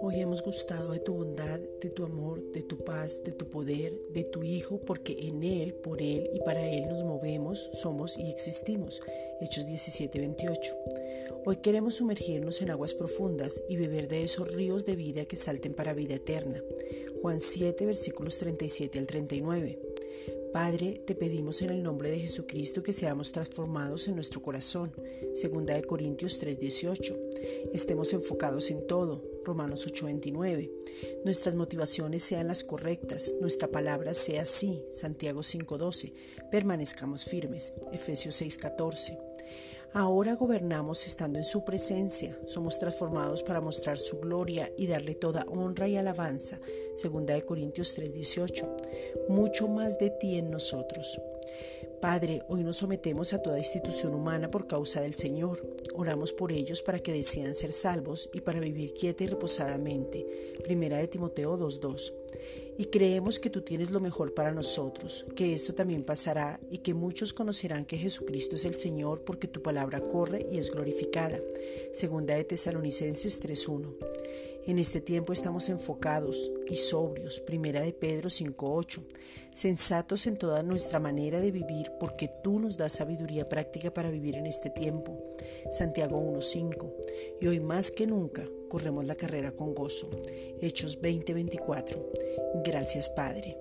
Hoy hemos gustado de tu bondad, de tu amor, de tu paz, de tu poder, de tu Hijo, porque en Él, por Él y para Él nos movemos, somos y existimos. Hechos 17:28. Hoy queremos sumergirnos en aguas profundas y beber de esos ríos de vida que salten para vida eterna. Juan 7, versículos 37 al 39. Padre, te pedimos en el nombre de Jesucristo que seamos transformados en nuestro corazón. Segunda de Corintios 3:18. Estemos enfocados en todo. Romanos 8:29. Nuestras motivaciones sean las correctas, nuestra palabra sea sí. Santiago 5:12. Permanezcamos firmes. Efesios 6:14. Ahora gobernamos estando en su presencia, somos transformados para mostrar su gloria y darle toda honra y alabanza. Segunda de Corintios 3:18. Mucho más de ti en nosotros. Padre, hoy nos sometemos a toda institución humana por causa del Señor. Oramos por ellos para que decidan ser salvos y para vivir quieta y reposadamente. Primera de Timoteo 2.2 y creemos que tú tienes lo mejor para nosotros, que esto también pasará y que muchos conocerán que Jesucristo es el Señor porque tu palabra corre y es glorificada. Segunda de Tesalonicenses 3.1. En este tiempo estamos enfocados y sobrios, primera de Pedro 5.8, sensatos en toda nuestra manera de vivir porque tú nos das sabiduría práctica para vivir en este tiempo, Santiago 1.5, y hoy más que nunca corremos la carrera con gozo, Hechos 20.24. Gracias Padre.